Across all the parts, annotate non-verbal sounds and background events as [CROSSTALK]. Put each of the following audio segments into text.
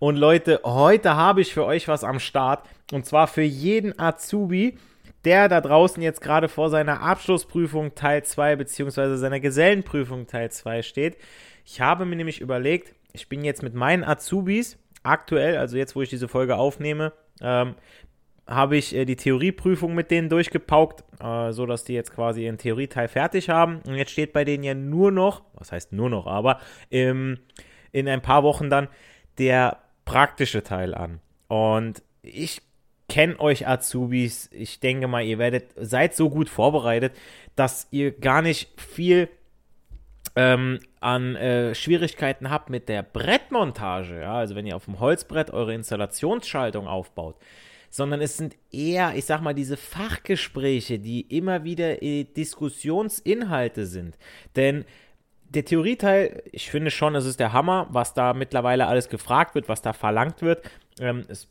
Und Leute, heute habe ich für euch was am Start. Und zwar für jeden Azubi, der da draußen jetzt gerade vor seiner Abschlussprüfung Teil 2 bzw. seiner Gesellenprüfung Teil 2 steht. Ich habe mir nämlich überlegt, ich bin jetzt mit meinen Azubis aktuell, also jetzt, wo ich diese Folge aufnehme, ähm, habe ich äh, die Theorieprüfung mit denen durchgepaukt, äh, so dass die jetzt quasi ihren Theorieteil fertig haben. Und jetzt steht bei denen ja nur noch, was heißt nur noch, aber ähm, in ein paar Wochen dann der praktische Teil an. Und ich kenne euch Azubis. Ich denke mal, ihr werdet, seid so gut vorbereitet, dass ihr gar nicht viel ähm, an äh, Schwierigkeiten habt mit der Brettmontage. Ja? Also wenn ihr auf dem Holzbrett eure Installationsschaltung aufbaut. Sondern es sind eher, ich sag mal, diese Fachgespräche, die immer wieder äh, Diskussionsinhalte sind. Denn der Theorieteil, ich finde schon, es ist der Hammer, was da mittlerweile alles gefragt wird, was da verlangt wird. Ähm, es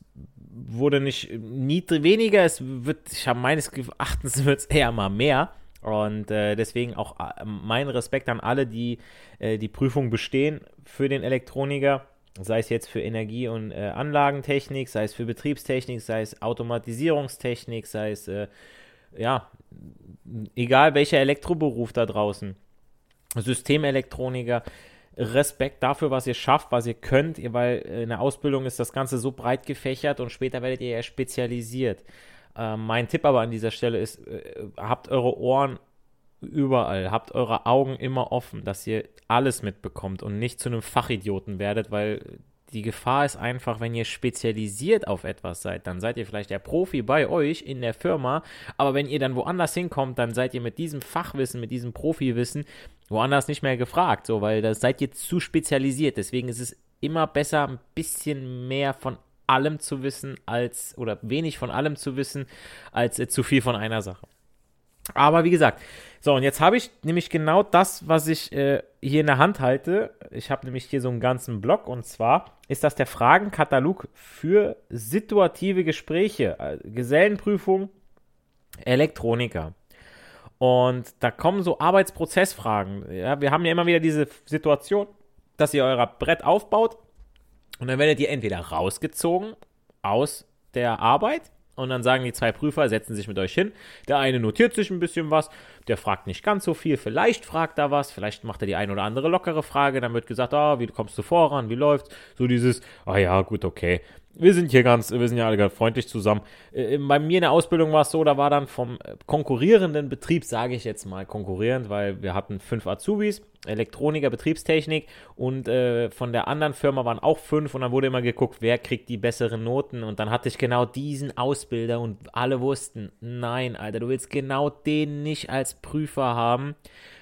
wurde nicht nie weniger, es wird, ich habe meines Erachtens [LAUGHS] wird es eher mal mehr. Und äh, deswegen auch äh, mein Respekt an alle, die äh, die Prüfung bestehen für den Elektroniker, sei es jetzt für Energie- und äh, Anlagentechnik, sei es für Betriebstechnik, sei es Automatisierungstechnik, sei es, äh, ja, egal welcher Elektroberuf da draußen. Systemelektroniker. Respekt dafür, was ihr schafft, was ihr könnt, weil in der Ausbildung ist das Ganze so breit gefächert und später werdet ihr ja spezialisiert. Äh, mein Tipp aber an dieser Stelle ist, äh, habt eure Ohren überall, habt eure Augen immer offen, dass ihr alles mitbekommt und nicht zu einem Fachidioten werdet, weil die Gefahr ist einfach, wenn ihr spezialisiert auf etwas seid, dann seid ihr vielleicht der Profi bei euch in der Firma, aber wenn ihr dann woanders hinkommt, dann seid ihr mit diesem Fachwissen, mit diesem Profiwissen woanders nicht mehr gefragt, so, weil da seid ihr zu spezialisiert. Deswegen ist es immer besser, ein bisschen mehr von allem zu wissen, als, oder wenig von allem zu wissen, als äh, zu viel von einer Sache. Aber wie gesagt, so, und jetzt habe ich nämlich genau das, was ich äh, hier in der Hand halte. Ich habe nämlich hier so einen ganzen Block und zwar ist das der Fragenkatalog für situative Gespräche, äh, Gesellenprüfung, Elektroniker. Und da kommen so Arbeitsprozessfragen. Ja, wir haben ja immer wieder diese Situation, dass ihr euer Brett aufbaut und dann werdet ihr entweder rausgezogen aus der Arbeit und dann sagen die zwei Prüfer, setzen sich mit euch hin. Der eine notiert sich ein bisschen was, der fragt nicht ganz so viel, vielleicht fragt er was, vielleicht macht er die eine oder andere lockere Frage, dann wird gesagt, ah, wie kommst du voran, wie läuft's? So dieses, ah ja, gut, okay wir sind hier ganz, wir sind ja alle ganz freundlich zusammen. Äh, bei mir in der Ausbildung war es so, da war dann vom äh, konkurrierenden Betrieb, sage ich jetzt mal konkurrierend, weil wir hatten fünf Azubis, Elektroniker, Betriebstechnik und äh, von der anderen Firma waren auch fünf und dann wurde immer geguckt, wer kriegt die besseren Noten und dann hatte ich genau diesen Ausbilder und alle wussten, nein, Alter, du willst genau den nicht als Prüfer haben,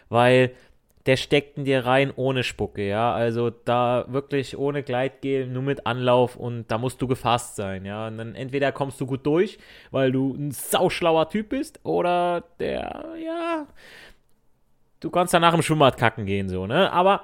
weil der steckt in dir rein ohne Spucke, ja. Also da wirklich ohne Gleitgel, nur mit Anlauf und da musst du gefasst sein, ja. Und dann entweder kommst du gut durch, weil du ein sauschlauer Typ bist, oder der, ja, du kannst danach im Schwimmbad kacken gehen, so, ne? Aber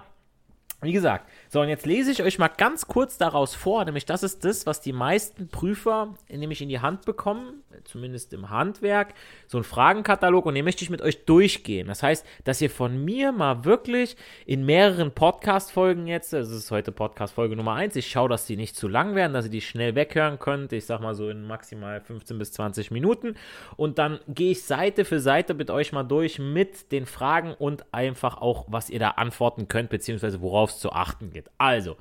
Wie gesagt, so und jetzt lese ich euch mal ganz kurz daraus vor, nämlich das ist das, was die meisten Prüfer nämlich in die Hand bekommen, zumindest im Handwerk, so ein Fragenkatalog und den möchte ich mit euch durchgehen. Das heißt, dass ihr von mir mal wirklich in mehreren Podcast-Folgen jetzt, das ist heute Podcast-Folge Nummer 1, ich schaue, dass die nicht zu lang werden, dass ihr die schnell weghören könnt, ich sag mal so in maximal 15 bis 20 Minuten und dann gehe ich Seite für Seite mit euch mal durch mit den Fragen und einfach auch, was ihr da antworten könnt, beziehungsweise worauf es zu achten gibt. Also,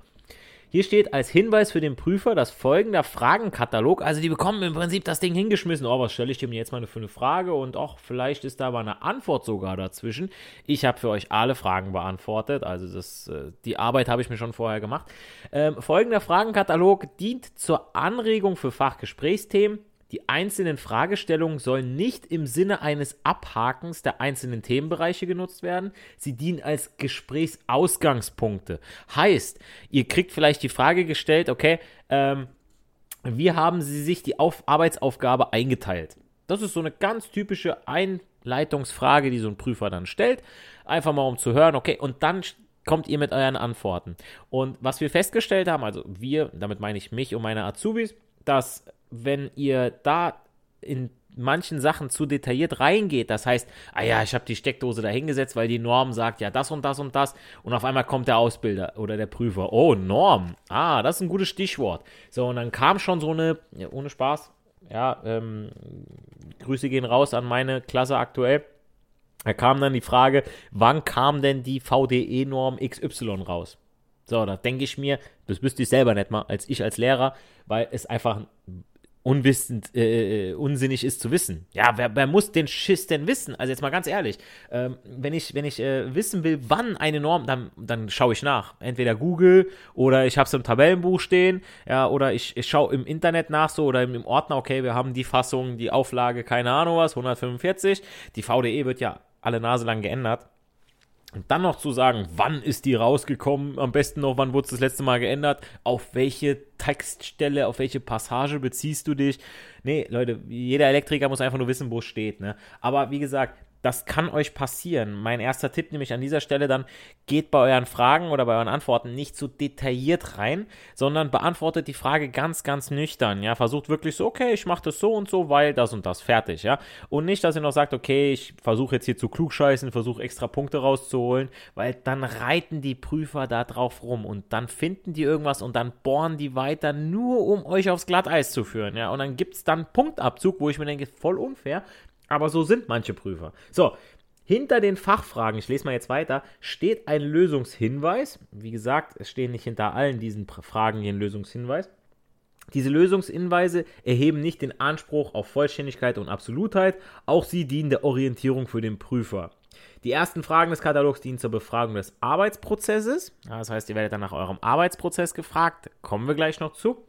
hier steht als Hinweis für den Prüfer das folgende Fragenkatalog. Also die bekommen im Prinzip das Ding hingeschmissen. Oh, was stelle ich dem jetzt mal für eine Frage? Und auch vielleicht ist da aber eine Antwort sogar dazwischen. Ich habe für euch alle Fragen beantwortet. Also das, äh, die Arbeit habe ich mir schon vorher gemacht. Ähm, folgender Fragenkatalog dient zur Anregung für Fachgesprächsthemen, die einzelnen Fragestellungen sollen nicht im Sinne eines Abhakens der einzelnen Themenbereiche genutzt werden. Sie dienen als Gesprächsausgangspunkte. Heißt, ihr kriegt vielleicht die Frage gestellt, okay, ähm, wie haben Sie sich die Auf Arbeitsaufgabe eingeteilt? Das ist so eine ganz typische Einleitungsfrage, die so ein Prüfer dann stellt. Einfach mal um zu hören, okay, und dann kommt ihr mit euren Antworten. Und was wir festgestellt haben, also wir, damit meine ich mich und meine Azubis, dass wenn ihr da in manchen Sachen zu detailliert reingeht, das heißt, ah ja, ich habe die Steckdose da hingesetzt, weil die Norm sagt ja das und das und das und auf einmal kommt der Ausbilder oder der Prüfer, oh, Norm, ah, das ist ein gutes Stichwort. So, und dann kam schon so eine, ja, ohne Spaß, ja, ähm, Grüße gehen raus an meine Klasse aktuell. Da kam dann die Frage, wann kam denn die VDE-Norm XY raus? So, da denke ich mir, das wüsste ich selber nicht mal, als ich als Lehrer, weil es einfach unwissend, äh, äh, unsinnig ist zu wissen. Ja, wer, wer, muss den Schiss denn wissen? Also jetzt mal ganz ehrlich, ähm, wenn ich, wenn ich äh, wissen will, wann eine Norm, dann, dann schaue ich nach. Entweder Google oder ich habe es im Tabellenbuch stehen, ja, oder ich, ich schaue im Internet nach so oder im, im Ordner, okay, wir haben die Fassung, die Auflage, keine Ahnung was, 145. Die VDE wird ja alle Nase lang geändert. Und dann noch zu sagen, wann ist die rausgekommen, am besten noch, wann wurde es das letzte Mal geändert, auf welche Textstelle, auf welche Passage beziehst du dich. Nee, Leute, jeder Elektriker muss einfach nur wissen, wo es steht. Ne? Aber wie gesagt, das kann euch passieren. Mein erster Tipp nämlich an dieser Stelle dann, geht bei euren Fragen oder bei euren Antworten nicht so detailliert rein, sondern beantwortet die Frage ganz, ganz nüchtern. Ja, versucht wirklich so, okay, ich mache das so und so, weil das und das fertig. Ja, und nicht, dass ihr noch sagt, okay, ich versuche jetzt hier zu klugscheißen, versuche extra Punkte rauszuholen, weil dann reiten die Prüfer da drauf rum und dann finden die irgendwas und dann bohren die weiter, nur um euch aufs Glatteis zu führen. Ja, und dann gibt es dann Punktabzug, wo ich mir denke, voll unfair. Aber so sind manche Prüfer. So, hinter den Fachfragen, ich lese mal jetzt weiter, steht ein Lösungshinweis. Wie gesagt, es stehen nicht hinter allen diesen Fragen hier ein Lösungshinweis. Diese Lösungshinweise erheben nicht den Anspruch auf Vollständigkeit und Absolutheit, auch sie dienen der Orientierung für den Prüfer. Die ersten Fragen des Katalogs dienen zur Befragung des Arbeitsprozesses. Das heißt, ihr werdet dann nach eurem Arbeitsprozess gefragt, kommen wir gleich noch zu.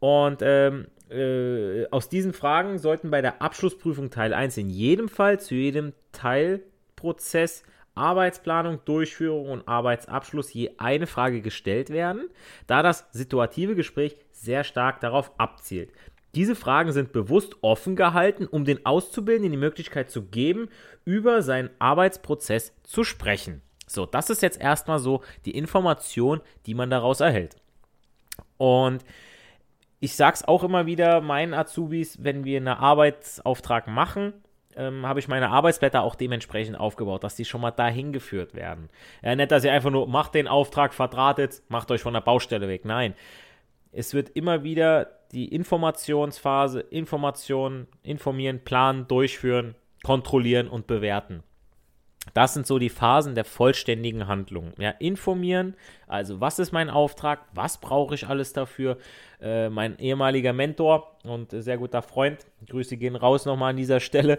Und ähm, äh, aus diesen Fragen sollten bei der Abschlussprüfung Teil 1 in jedem Fall zu jedem Teilprozess Arbeitsplanung, Durchführung und Arbeitsabschluss je eine Frage gestellt werden, da das situative Gespräch sehr stark darauf abzielt. Diese Fragen sind bewusst offen gehalten, um den Auszubildenden die Möglichkeit zu geben, über seinen Arbeitsprozess zu sprechen. So, das ist jetzt erstmal so die Information, die man daraus erhält. Und ich sage es auch immer wieder meinen Azubis, wenn wir einen Arbeitsauftrag machen, ähm, habe ich meine Arbeitsblätter auch dementsprechend aufgebaut, dass die schon mal dahin geführt werden. Ja, nicht, dass ihr einfach nur macht den Auftrag, verdrahtet, macht euch von der Baustelle weg. Nein. Es wird immer wieder die Informationsphase, Informationen, informieren, planen, durchführen, kontrollieren und bewerten. Das sind so die Phasen der vollständigen Handlung. Ja, informieren, also was ist mein Auftrag, was brauche ich alles dafür. Äh, mein ehemaliger Mentor und sehr guter Freund, Grüße gehen raus nochmal an dieser Stelle,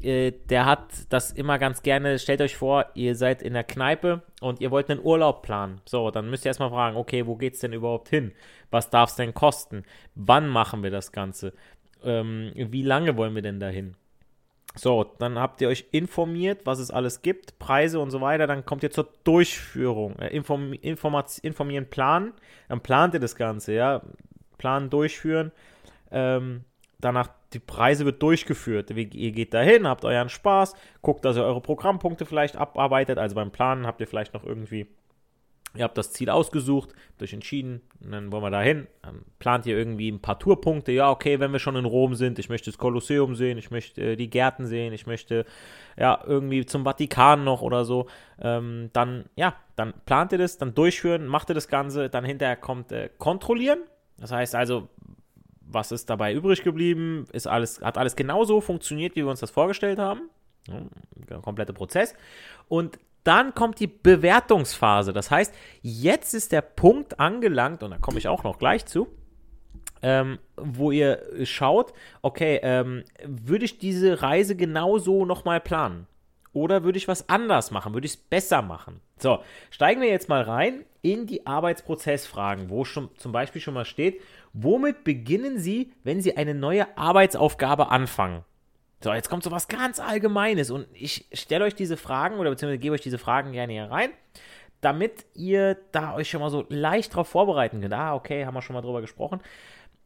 äh, der hat das immer ganz gerne, stellt euch vor, ihr seid in der Kneipe und ihr wollt einen Urlaub planen. So, dann müsst ihr erstmal fragen, okay, wo geht es denn überhaupt hin? Was darf es denn kosten? Wann machen wir das Ganze? Ähm, wie lange wollen wir denn dahin? So, dann habt ihr euch informiert, was es alles gibt, Preise und so weiter. Dann kommt ihr zur Durchführung. Äh, inform, informieren, planen. Dann plant ihr das Ganze, ja. Planen, durchführen. Ähm, danach, die Preise wird durchgeführt. Ihr geht dahin, habt euren Spaß, guckt, dass ihr eure Programmpunkte vielleicht abarbeitet. Also beim Planen habt ihr vielleicht noch irgendwie Ihr habt das Ziel ausgesucht, habt euch entschieden, und dann wollen wir da hin. plant ihr irgendwie ein paar Tourpunkte. Ja, okay, wenn wir schon in Rom sind, ich möchte das Kolosseum sehen, ich möchte äh, die Gärten sehen, ich möchte ja irgendwie zum Vatikan noch oder so. Ähm, dann, ja, dann plant ihr das, dann durchführen, macht ihr das Ganze, dann hinterher kommt äh, kontrollieren. Das heißt also, was ist dabei übrig geblieben? Ist alles, hat alles genauso funktioniert, wie wir uns das vorgestellt haben? Ja, der komplette Prozess. Und dann kommt die Bewertungsphase. Das heißt, jetzt ist der Punkt angelangt, und da komme ich auch noch gleich zu, ähm, wo ihr schaut, okay, ähm, würde ich diese Reise genauso nochmal planen? Oder würde ich was anders machen? Würde ich es besser machen? So, steigen wir jetzt mal rein in die Arbeitsprozessfragen, wo schon zum Beispiel schon mal steht, womit beginnen Sie, wenn Sie eine neue Arbeitsaufgabe anfangen? So, jetzt kommt so was ganz Allgemeines und ich stelle euch diese Fragen oder beziehungsweise gebe euch diese Fragen gerne hier rein, damit ihr da euch schon mal so leicht drauf vorbereiten könnt. Ah, okay, haben wir schon mal drüber gesprochen.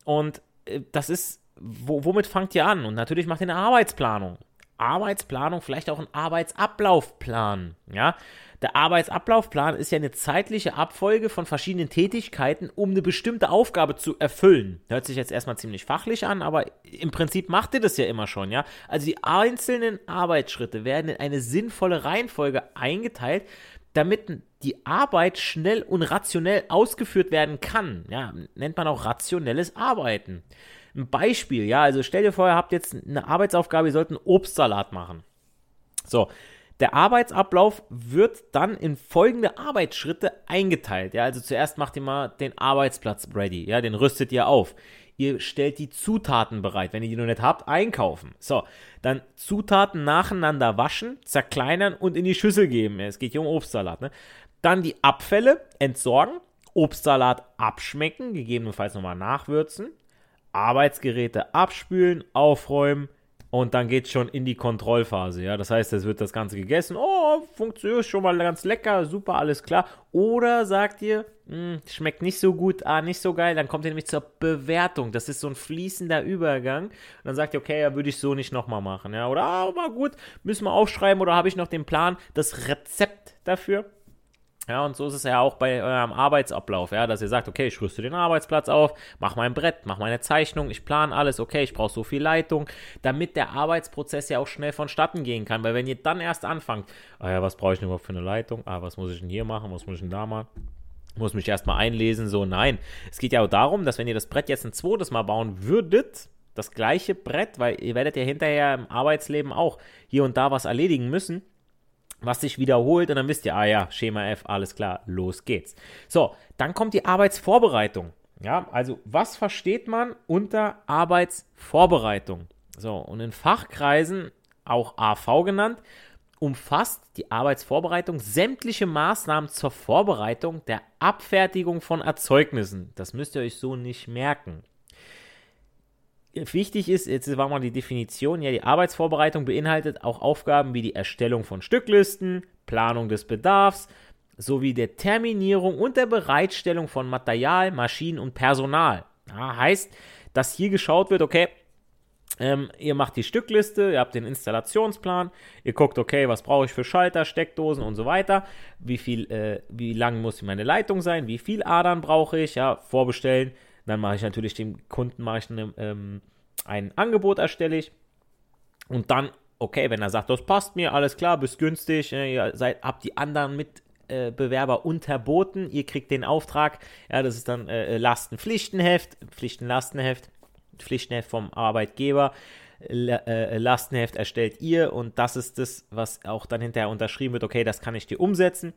Und äh, das ist, wo, womit fangt ihr an? Und natürlich macht ihr eine Arbeitsplanung. Arbeitsplanung, vielleicht auch ein Arbeitsablaufplan. Ja, der Arbeitsablaufplan ist ja eine zeitliche Abfolge von verschiedenen Tätigkeiten, um eine bestimmte Aufgabe zu erfüllen. Hört sich jetzt erstmal ziemlich fachlich an, aber im Prinzip macht ihr das ja immer schon, ja. Also die einzelnen Arbeitsschritte werden in eine sinnvolle Reihenfolge eingeteilt, damit die Arbeit schnell und rationell ausgeführt werden kann. Ja, nennt man auch rationelles Arbeiten. Ein Beispiel, ja, also stell dir vor, ihr habt jetzt eine Arbeitsaufgabe, ihr sollt einen Obstsalat machen. So, der Arbeitsablauf wird dann in folgende Arbeitsschritte eingeteilt. Ja, also zuerst macht ihr mal den Arbeitsplatz ready. Ja, den rüstet ihr auf. Ihr stellt die Zutaten bereit. Wenn ihr die noch nicht habt, einkaufen. So, dann Zutaten nacheinander waschen, zerkleinern und in die Schüssel geben. Es geht hier um Obstsalat. Ne? Dann die Abfälle entsorgen, Obstsalat abschmecken, gegebenenfalls nochmal nachwürzen, Arbeitsgeräte abspülen, aufräumen, und dann geht es schon in die Kontrollphase. Ja, das heißt, es wird das Ganze gegessen. Oh, funktioniert schon mal ganz lecker, super, alles klar. Oder sagt ihr, hm, schmeckt nicht so gut, ah, nicht so geil, dann kommt ihr nämlich zur Bewertung. Das ist so ein fließender Übergang. Und dann sagt ihr, okay, ja, würde ich so nicht nochmal machen. Ja, oder, ah, war gut, müssen wir aufschreiben oder habe ich noch den Plan, das Rezept dafür? Ja, und so ist es ja auch bei eurem Arbeitsablauf, ja, dass ihr sagt, okay, ich rüste den Arbeitsplatz auf, mach mein Brett, mach meine Zeichnung, ich plane alles, okay, ich brauche so viel Leitung, damit der Arbeitsprozess ja auch schnell vonstatten gehen kann, weil wenn ihr dann erst anfangt, ah ja, was brauche ich denn überhaupt für eine Leitung? Ah, was muss ich denn hier machen? Was muss ich denn da machen? muss mich erstmal einlesen, so nein. Es geht ja auch darum, dass wenn ihr das Brett jetzt ein zweites Mal bauen würdet, das gleiche Brett, weil ihr werdet ja hinterher im Arbeitsleben auch hier und da was erledigen müssen, was sich wiederholt und dann wisst ihr, ah ja, Schema F, alles klar, los geht's. So, dann kommt die Arbeitsvorbereitung. Ja, also was versteht man unter Arbeitsvorbereitung? So, und in Fachkreisen, auch AV genannt, umfasst die Arbeitsvorbereitung sämtliche Maßnahmen zur Vorbereitung der Abfertigung von Erzeugnissen. Das müsst ihr euch so nicht merken. Wichtig ist, jetzt war mal die Definition, ja, die Arbeitsvorbereitung beinhaltet auch Aufgaben wie die Erstellung von Stücklisten, Planung des Bedarfs sowie der Terminierung und der Bereitstellung von Material, Maschinen und Personal. Ja, heißt, dass hier geschaut wird, okay, ähm, ihr macht die Stückliste, ihr habt den Installationsplan, ihr guckt, okay, was brauche ich für Schalter, Steckdosen und so weiter, wie viel, äh, wie lang muss meine Leitung sein, wie viel Adern brauche ich, ja, vorbestellen, dann mache ich natürlich dem Kunden mache ich eine, ähm, ein Angebot erstelle ich und dann, okay, wenn er sagt, das passt mir, alles klar, bist günstig, äh, ihr seid, habt die anderen Mitbewerber äh, unterboten, ihr kriegt den Auftrag, ja, das ist dann äh, Lastenpflichtenheft, Pflichtenlastenheft, Pflichtenheft vom Arbeitgeber. Äh, Lastenheft erstellt ihr und das ist das, was auch dann hinterher unterschrieben wird, okay, das kann ich dir umsetzen.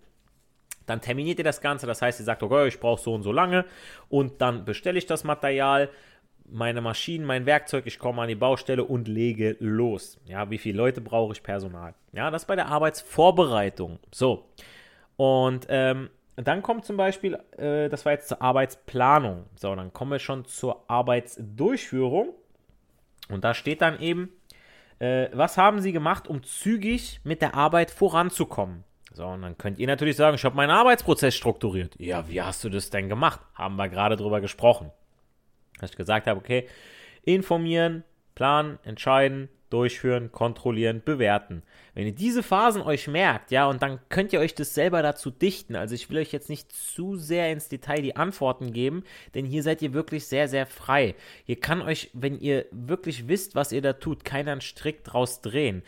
Dann terminiert ihr das Ganze, das heißt, ihr sagt, okay, ich brauche so und so lange und dann bestelle ich das Material, meine Maschinen, mein Werkzeug, ich komme an die Baustelle und lege los. Ja, wie viele Leute brauche ich Personal? Ja, das bei der Arbeitsvorbereitung. So. Und ähm, dann kommt zum Beispiel, äh, das war jetzt zur Arbeitsplanung. So, dann kommen wir schon zur Arbeitsdurchführung. Und da steht dann eben, äh, was haben Sie gemacht, um zügig mit der Arbeit voranzukommen? So, und dann könnt ihr natürlich sagen, ich habe meinen Arbeitsprozess strukturiert. Ja, wie hast du das denn gemacht? Haben wir gerade drüber gesprochen. Dass ich gesagt habe, okay, informieren, planen, entscheiden, durchführen, kontrollieren, bewerten. Wenn ihr diese Phasen euch merkt, ja, und dann könnt ihr euch das selber dazu dichten. Also ich will euch jetzt nicht zu sehr ins Detail die Antworten geben, denn hier seid ihr wirklich sehr, sehr frei. Hier kann euch, wenn ihr wirklich wisst, was ihr da tut, keiner einen Strick draus drehen.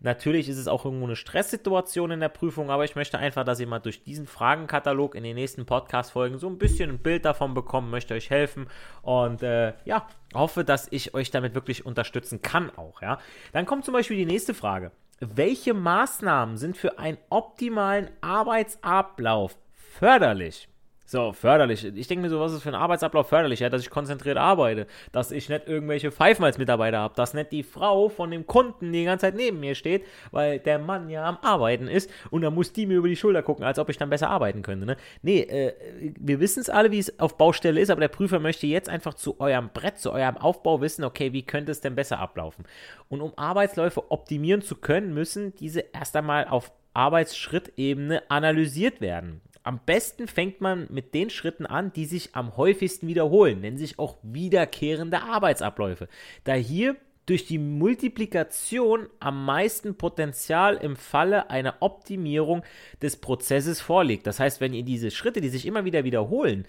Natürlich ist es auch irgendwo eine Stresssituation in der Prüfung, aber ich möchte einfach, dass ihr mal durch diesen Fragenkatalog in den nächsten Podcast-Folgen so ein bisschen ein Bild davon bekommt, möchte euch helfen und äh, ja, hoffe, dass ich euch damit wirklich unterstützen kann auch, ja. Dann kommt zum Beispiel die nächste Frage. Welche Maßnahmen sind für einen optimalen Arbeitsablauf förderlich? So, förderlich. Ich denke mir so, was ist für ein Arbeitsablauf förderlich? Ja, dass ich konzentriert arbeite, dass ich nicht irgendwelche Pfeifen als Mitarbeiter habe, dass nicht die Frau von dem Kunden die ganze Zeit neben mir steht, weil der Mann ja am Arbeiten ist und dann muss die mir über die Schulter gucken, als ob ich dann besser arbeiten könnte. Ne? Nee, äh, wir wissen es alle, wie es auf Baustelle ist, aber der Prüfer möchte jetzt einfach zu eurem Brett, zu eurem Aufbau wissen, okay, wie könnte es denn besser ablaufen? Und um Arbeitsläufe optimieren zu können, müssen diese erst einmal auf Arbeitsschrittebene analysiert werden. Am besten fängt man mit den Schritten an, die sich am häufigsten wiederholen, nennen sich auch wiederkehrende Arbeitsabläufe. Da hier durch die Multiplikation am meisten Potenzial im Falle einer Optimierung des Prozesses vorliegt. Das heißt, wenn ihr diese Schritte, die sich immer wieder wiederholen,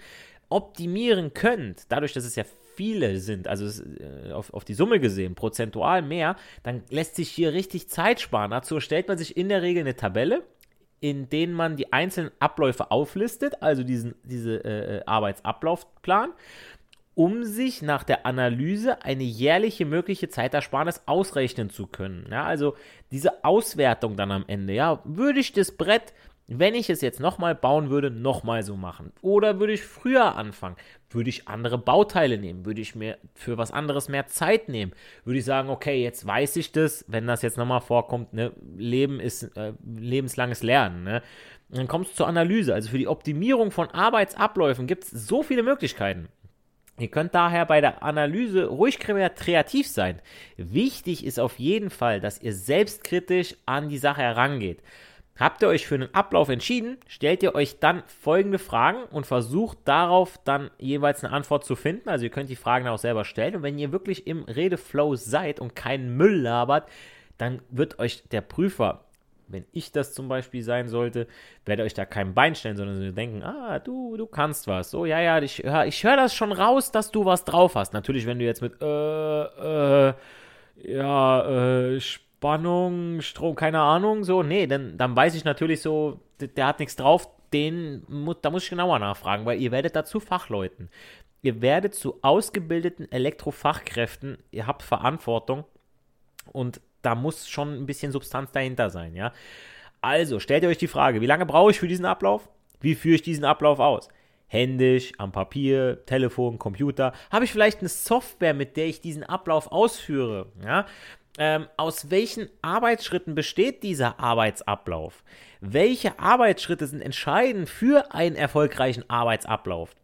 optimieren könnt, dadurch, dass es ja viele sind, also äh, auf, auf die Summe gesehen, prozentual mehr, dann lässt sich hier richtig Zeit sparen. Dazu stellt man sich in der Regel eine Tabelle in denen man die einzelnen Abläufe auflistet, also diesen diese, äh, äh, Arbeitsablaufplan, um sich nach der Analyse eine jährliche mögliche Zeitersparnis ausrechnen zu können. Ja, also diese Auswertung dann am Ende, ja, würde ich das Brett wenn ich es jetzt nochmal bauen würde, nochmal so machen. Oder würde ich früher anfangen? Würde ich andere Bauteile nehmen? Würde ich mir für was anderes mehr Zeit nehmen? Würde ich sagen, okay, jetzt weiß ich das, wenn das jetzt nochmal vorkommt, ne? Leben ist äh, lebenslanges Lernen. Ne? Dann kommst du zur Analyse. Also für die Optimierung von Arbeitsabläufen gibt es so viele Möglichkeiten. Ihr könnt daher bei der Analyse ruhig kreativ sein. Wichtig ist auf jeden Fall, dass ihr selbstkritisch an die Sache herangeht. Habt ihr euch für einen Ablauf entschieden, stellt ihr euch dann folgende Fragen und versucht darauf dann jeweils eine Antwort zu finden. Also ihr könnt die Fragen auch selber stellen und wenn ihr wirklich im Redeflow seid und keinen Müll labert, dann wird euch der Prüfer, wenn ich das zum Beispiel sein sollte, werde euch da kein Bein stellen, sondern sie denken, ah, du, du kannst was. So, ja, ja, ich, ich höre das schon raus, dass du was drauf hast. Natürlich, wenn du jetzt mit, äh, äh, ja, äh, Spannung, Strom, keine Ahnung, so, nee, dann, dann weiß ich natürlich so, der, der hat nichts drauf, den, da muss ich genauer nachfragen, weil ihr werdet dazu Fachleuten. Ihr werdet zu ausgebildeten Elektrofachkräften, ihr habt Verantwortung und da muss schon ein bisschen Substanz dahinter sein, ja. Also, stellt ihr euch die Frage, wie lange brauche ich für diesen Ablauf? Wie führe ich diesen Ablauf aus? Händisch, am Papier, Telefon, Computer? Habe ich vielleicht eine Software, mit der ich diesen Ablauf ausführe? Ja? Ähm, aus welchen Arbeitsschritten besteht dieser Arbeitsablauf? Welche Arbeitsschritte sind entscheidend für einen erfolgreichen Arbeitsablauf?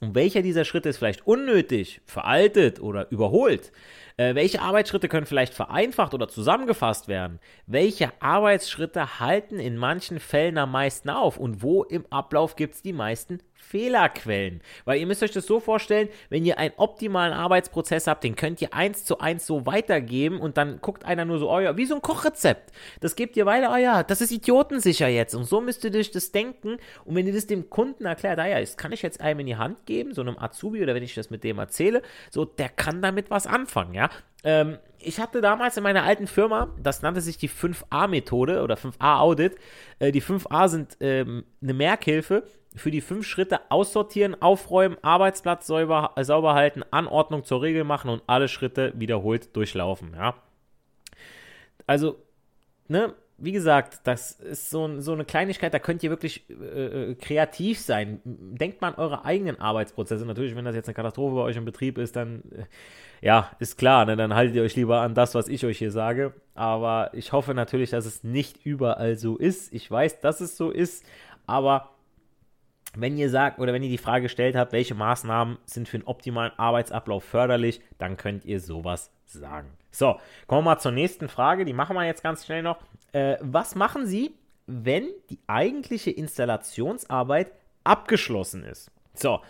Und welcher dieser Schritte ist vielleicht unnötig, veraltet oder überholt? Äh, welche Arbeitsschritte können vielleicht vereinfacht oder zusammengefasst werden? Welche Arbeitsschritte halten in manchen Fällen am meisten auf? Und wo im Ablauf gibt es die meisten Fehlerquellen. Weil ihr müsst euch das so vorstellen, wenn ihr einen optimalen Arbeitsprozess habt, den könnt ihr eins zu eins so weitergeben und dann guckt einer nur so, oh ja, wie so ein Kochrezept. Das gebt ihr weiter, oh ja, das ist idiotensicher jetzt. Und so müsst ihr euch das denken. Und wenn ihr das dem Kunden erklärt, ah ja, das kann ich jetzt einem in die Hand geben, so einem Azubi oder wenn ich das mit dem erzähle, so, der kann damit was anfangen, ja. Ähm, ich hatte damals in meiner alten Firma, das nannte sich die 5a-Methode oder 5a-Audit. Äh, die 5a sind ähm, eine Merkhilfe für die fünf Schritte aussortieren, aufräumen, Arbeitsplatz sauber, sauber halten, Anordnung zur Regel machen und alle Schritte wiederholt durchlaufen. Ja. Also, ne, wie gesagt, das ist so, so eine Kleinigkeit, da könnt ihr wirklich äh, äh, kreativ sein. Denkt mal an eure eigenen Arbeitsprozesse. Natürlich, wenn das jetzt eine Katastrophe bei euch im Betrieb ist, dann, äh, ja, ist klar, ne, dann haltet ihr euch lieber an das, was ich euch hier sage. Aber ich hoffe natürlich, dass es nicht überall so ist. Ich weiß, dass es so ist, aber wenn ihr sagt oder wenn ihr die Frage gestellt habt, welche Maßnahmen sind für einen optimalen Arbeitsablauf förderlich, dann könnt ihr sowas sagen. So, kommen wir mal zur nächsten Frage. Die machen wir jetzt ganz schnell noch. Äh, was machen Sie, wenn die eigentliche Installationsarbeit abgeschlossen ist? So,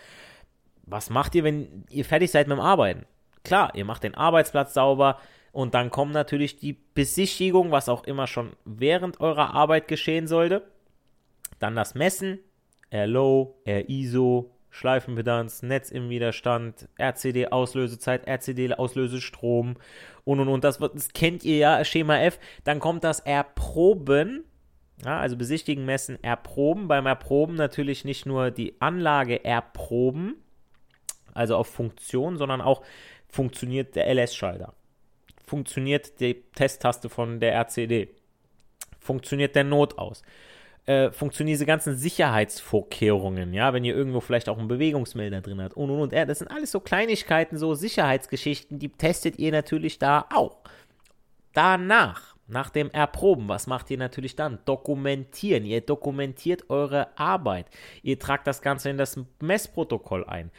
was macht ihr, wenn ihr fertig seid mit dem Arbeiten? klar, ihr macht den Arbeitsplatz sauber und dann kommt natürlich die Besichtigung, was auch immer schon während eurer Arbeit geschehen sollte. Dann das Messen, R-Low, R-ISO, Schleifenpedanz, Netz im Widerstand, RCD-Auslösezeit, RCD-Auslösestrom und und und. Das, das kennt ihr ja, Schema F. Dann kommt das Erproben. Ja, also besichtigen, messen, erproben. Beim Erproben natürlich nicht nur die Anlage erproben, also auf Funktion, sondern auch funktioniert der LS-Schalter. Funktioniert die Testtaste von der RCD. Funktioniert der Notaus äh, funktionieren diese ganzen Sicherheitsvorkehrungen, ja, wenn ihr irgendwo vielleicht auch einen Bewegungsmelder drin habt und und und. Ja, das sind alles so Kleinigkeiten, so Sicherheitsgeschichten, die testet ihr natürlich da auch. Danach, nach dem Erproben, was macht ihr natürlich dann? Dokumentieren. Ihr dokumentiert eure Arbeit. Ihr tragt das Ganze in das Messprotokoll ein.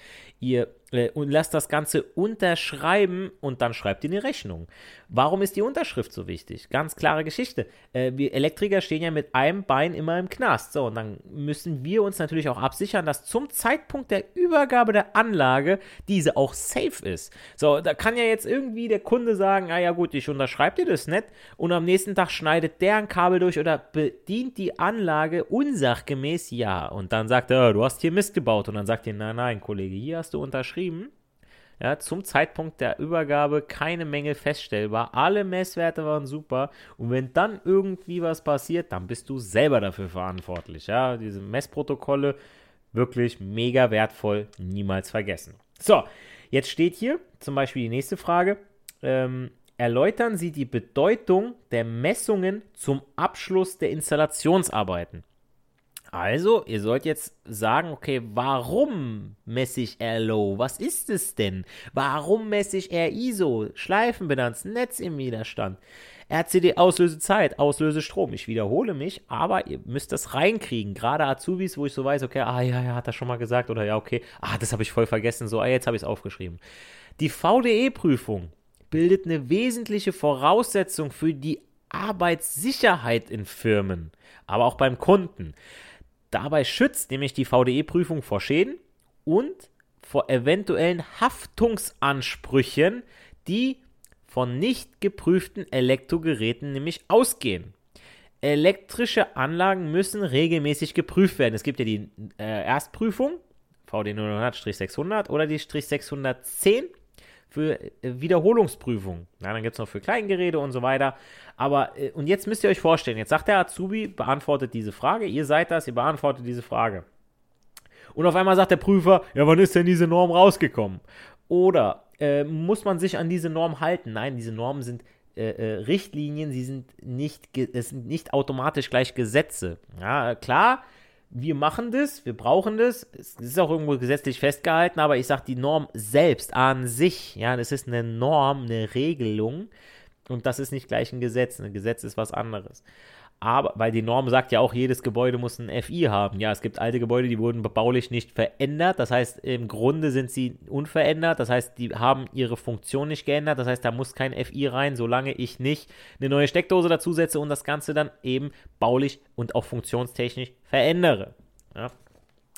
Ihr äh, und lasst das Ganze unterschreiben und dann schreibt ihr eine Rechnung. Warum ist die Unterschrift so wichtig? Ganz klare Geschichte. Äh, wir Elektriker stehen ja mit einem Bein immer im Knast. So, und dann müssen wir uns natürlich auch absichern, dass zum Zeitpunkt der Übergabe der Anlage diese auch safe ist. So, da kann ja jetzt irgendwie der Kunde sagen, ah ja gut, ich unterschreibe dir das nicht und am nächsten Tag schneidet der ein Kabel durch oder bedient die Anlage unsachgemäß, ja. Und dann sagt er, du hast hier Mist gebaut und dann sagt ihr, nein, nein, Kollege, hier hast du unterschrieben. Ja, zum Zeitpunkt der Übergabe keine Mängel feststellbar. Alle Messwerte waren super. Und wenn dann irgendwie was passiert, dann bist du selber dafür verantwortlich. Ja, diese Messprotokolle wirklich mega wertvoll, niemals vergessen. So, jetzt steht hier zum Beispiel die nächste Frage. Ähm, erläutern Sie die Bedeutung der Messungen zum Abschluss der Installationsarbeiten. Also, ihr sollt jetzt sagen, okay, warum messe ich R-Low? Was ist es denn? Warum messe ich R-ISO? Schleifenbilanz, Netz im Widerstand, RCD-Auslösezeit, Auslösestrom. Ich wiederhole mich, aber ihr müsst das reinkriegen. Gerade Azubis, wo ich so weiß, okay, ah ja, ja, hat er schon mal gesagt oder ja, okay, ah, das habe ich voll vergessen, so, ah, jetzt habe ich es aufgeschrieben. Die VDE-Prüfung bildet eine wesentliche Voraussetzung für die Arbeitssicherheit in Firmen, aber auch beim Kunden. Dabei schützt nämlich die VDE-Prüfung vor Schäden und vor eventuellen Haftungsansprüchen, die von nicht geprüften Elektrogeräten nämlich ausgehen. Elektrische Anlagen müssen regelmäßig geprüft werden. Es gibt ja die äh, Erstprüfung, VD 900-600 oder die 610 für äh, Wiederholungsprüfung. Ja, dann gibt es noch für Kleingeräte und so weiter. Aber, äh, und jetzt müsst ihr euch vorstellen, jetzt sagt der Azubi, beantwortet diese Frage, ihr seid das, ihr beantwortet diese Frage. Und auf einmal sagt der Prüfer, ja, wann ist denn diese Norm rausgekommen? Oder äh, muss man sich an diese Norm halten? Nein, diese Normen sind äh, äh, Richtlinien, sie sind nicht, es sind nicht automatisch gleich Gesetze. Ja, klar, wir machen das, wir brauchen das, es ist auch irgendwo gesetzlich festgehalten, aber ich sage, die Norm selbst an sich, ja, das ist eine Norm, eine Regelung und das ist nicht gleich ein Gesetz. Ein Gesetz ist was anderes. Aber, weil die Norm sagt ja auch, jedes Gebäude muss ein FI haben. Ja, es gibt alte Gebäude, die wurden bebaulich nicht verändert. Das heißt, im Grunde sind sie unverändert. Das heißt, die haben ihre Funktion nicht geändert. Das heißt, da muss kein FI rein, solange ich nicht eine neue Steckdose dazusetze und das Ganze dann eben baulich und auch funktionstechnisch verändere. Ja.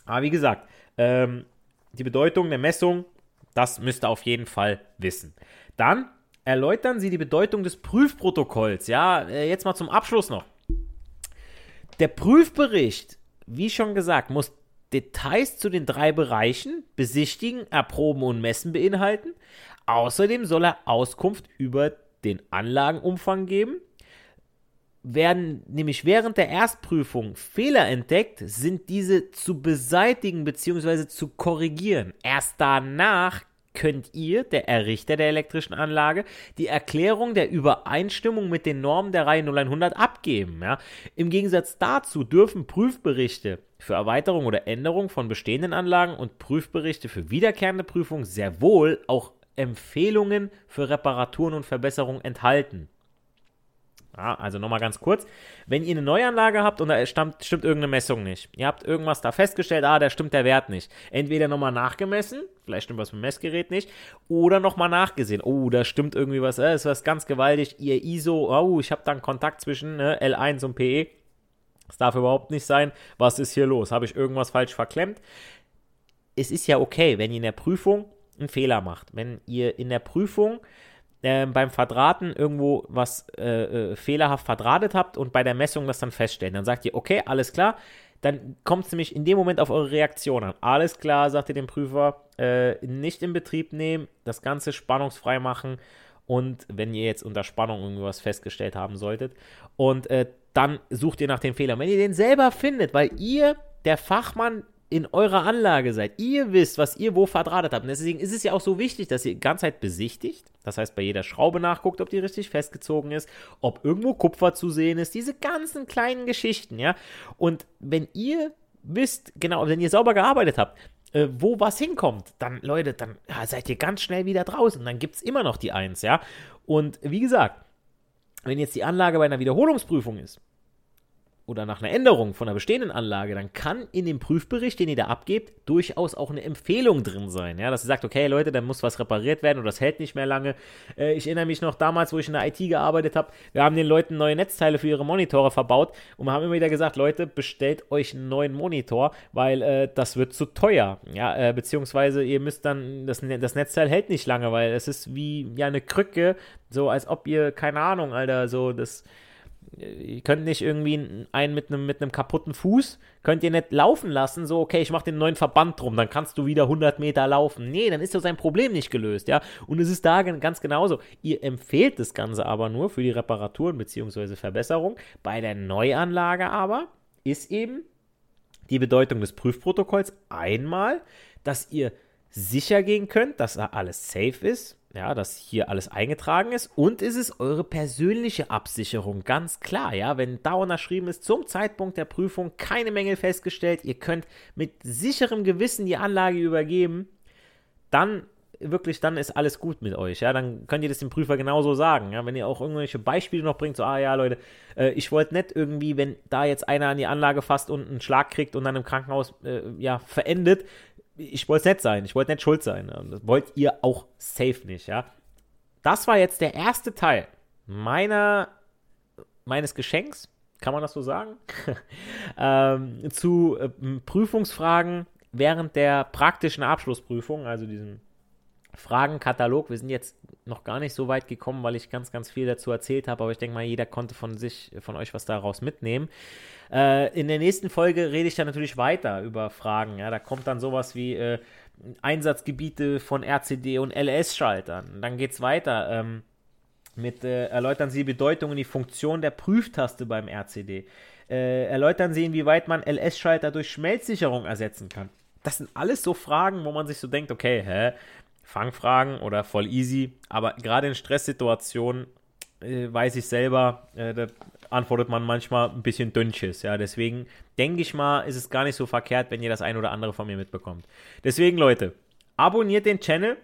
Aber wie gesagt, ähm, die Bedeutung der Messung, das müsst ihr auf jeden Fall wissen. Dann erläutern Sie die Bedeutung des Prüfprotokolls. Ja, äh, jetzt mal zum Abschluss noch. Der Prüfbericht, wie schon gesagt, muss Details zu den drei Bereichen besichtigen, erproben und messen beinhalten. Außerdem soll er Auskunft über den Anlagenumfang geben. Werden nämlich während der Erstprüfung Fehler entdeckt, sind diese zu beseitigen bzw. zu korrigieren. Erst danach könnt ihr, der Errichter der elektrischen Anlage, die Erklärung der Übereinstimmung mit den Normen der Reihe 0100 abgeben. Ja? Im Gegensatz dazu dürfen Prüfberichte für Erweiterung oder Änderung von bestehenden Anlagen und Prüfberichte für wiederkehrende Prüfung sehr wohl auch Empfehlungen für Reparaturen und Verbesserungen enthalten. Ja, also nochmal ganz kurz. Wenn ihr eine Neuanlage habt und da stammt, stimmt irgendeine Messung nicht, ihr habt irgendwas da festgestellt, ah, da stimmt der Wert nicht. Entweder nochmal nachgemessen, vielleicht stimmt was mit dem Messgerät nicht, oder nochmal nachgesehen. Oh, da stimmt irgendwie was, äh, ist was ganz gewaltig. Ihr ISO, oh, ich habe da einen Kontakt zwischen ne, L1 und PE. Das darf überhaupt nicht sein. Was ist hier los? Habe ich irgendwas falsch verklemmt? Es ist ja okay, wenn ihr in der Prüfung einen Fehler macht, wenn ihr in der Prüfung äh, beim Verdrahten irgendwo was äh, äh, fehlerhaft verdrahtet habt und bei der Messung das dann feststellen, dann sagt ihr, okay, alles klar, dann kommt es nämlich in dem Moment auf eure Reaktion an. Alles klar, sagt ihr dem Prüfer, äh, nicht in Betrieb nehmen, das Ganze spannungsfrei machen und wenn ihr jetzt unter Spannung irgendwas festgestellt haben solltet und äh, dann sucht ihr nach dem Fehler. Wenn ihr den selber findet, weil ihr der Fachmann in eurer Anlage seid, ihr wisst, was ihr wo verdrahtet habt. Und deswegen ist es ja auch so wichtig, dass ihr die ganze Zeit besichtigt. Das heißt, bei jeder Schraube nachguckt, ob die richtig festgezogen ist, ob irgendwo Kupfer zu sehen ist, diese ganzen kleinen Geschichten, ja. Und wenn ihr wisst, genau, wenn ihr sauber gearbeitet habt, äh, wo was hinkommt, dann, Leute, dann ja, seid ihr ganz schnell wieder draußen. Dann gibt es immer noch die Eins, ja. Und wie gesagt, wenn jetzt die Anlage bei einer Wiederholungsprüfung ist, oder nach einer Änderung von einer bestehenden Anlage, dann kann in dem Prüfbericht, den ihr da abgebt, durchaus auch eine Empfehlung drin sein. Ja, dass ihr sagt, okay, Leute, da muss was repariert werden oder das hält nicht mehr lange. Äh, ich erinnere mich noch damals, wo ich in der IT gearbeitet habe, wir haben den Leuten neue Netzteile für ihre Monitore verbaut und wir haben immer wieder gesagt, Leute, bestellt euch einen neuen Monitor, weil äh, das wird zu teuer. Ja, äh, beziehungsweise ihr müsst dann, das, das Netzteil hält nicht lange, weil es ist wie ja eine Krücke, so als ob ihr, keine Ahnung, Alter, so das ihr könnt nicht irgendwie einen mit einem, mit einem kaputten Fuß, könnt ihr nicht laufen lassen, so, okay, ich mache den neuen Verband drum, dann kannst du wieder 100 Meter laufen. Nee, dann ist doch sein Problem nicht gelöst, ja. Und es ist da ganz genauso. Ihr empfehlt das Ganze aber nur für die Reparaturen bzw. Verbesserung. Bei der Neuanlage aber ist eben die Bedeutung des Prüfprotokolls einmal, dass ihr sicher gehen könnt, dass da alles safe ist, ja, dass hier alles eingetragen ist. Und ist es eure persönliche Absicherung, ganz klar, ja, wenn da unterschrieben ist, zum Zeitpunkt der Prüfung keine Mängel festgestellt, ihr könnt mit sicherem Gewissen die Anlage übergeben, dann wirklich, dann ist alles gut mit euch, ja, dann könnt ihr das dem Prüfer genauso sagen, ja, wenn ihr auch irgendwelche Beispiele noch bringt, so, ah ja, Leute, äh, ich wollte nicht irgendwie, wenn da jetzt einer an die Anlage fasst und einen Schlag kriegt und dann im Krankenhaus, äh, ja, verendet, ich wollte es nicht sein, ich wollte nicht schuld sein. Das wollt ihr auch safe nicht, ja. Das war jetzt der erste Teil meiner, meines Geschenks, kann man das so sagen, [LAUGHS] ähm, zu äh, Prüfungsfragen während der praktischen Abschlussprüfung, also diesem Fragenkatalog. Wir sind jetzt noch gar nicht so weit gekommen, weil ich ganz, ganz viel dazu erzählt habe, aber ich denke mal, jeder konnte von sich, von euch was daraus mitnehmen. Äh, in der nächsten Folge rede ich dann natürlich weiter über Fragen. Ja, da kommt dann sowas wie äh, Einsatzgebiete von RCD und LS-Schaltern. Dann geht es weiter. Ähm, mit äh, erläutern Sie die Bedeutung und die Funktion der Prüftaste beim RCD. Äh, erläutern Sie, inwieweit man LS-Schalter durch Schmelzsicherung ersetzen kann. Das sind alles so Fragen, wo man sich so denkt, okay, hä, Fangfragen oder voll easy, aber gerade in Stresssituationen äh, weiß ich selber, äh, da antwortet man manchmal ein bisschen dünnsches. Ja, deswegen denke ich mal, ist es gar nicht so verkehrt, wenn ihr das ein oder andere von mir mitbekommt. Deswegen, Leute, abonniert den Channel,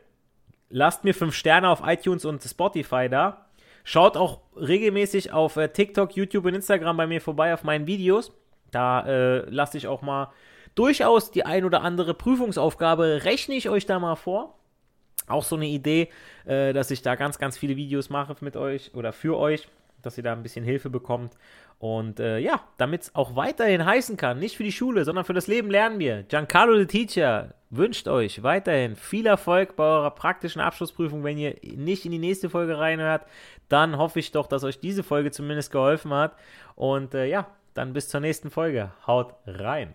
lasst mir 5 Sterne auf iTunes und Spotify da. Schaut auch regelmäßig auf äh, TikTok, YouTube und Instagram bei mir vorbei auf meinen Videos. Da äh, lasse ich auch mal durchaus die ein oder andere Prüfungsaufgabe, rechne ich euch da mal vor. Auch so eine Idee, äh, dass ich da ganz, ganz viele Videos mache mit euch oder für euch, dass ihr da ein bisschen Hilfe bekommt. Und äh, ja, damit es auch weiterhin heißen kann, nicht für die Schule, sondern für das Leben lernen wir. Giancarlo the Teacher wünscht euch weiterhin viel Erfolg bei eurer praktischen Abschlussprüfung. Wenn ihr nicht in die nächste Folge reinhört, dann hoffe ich doch, dass euch diese Folge zumindest geholfen hat. Und äh, ja, dann bis zur nächsten Folge. Haut rein.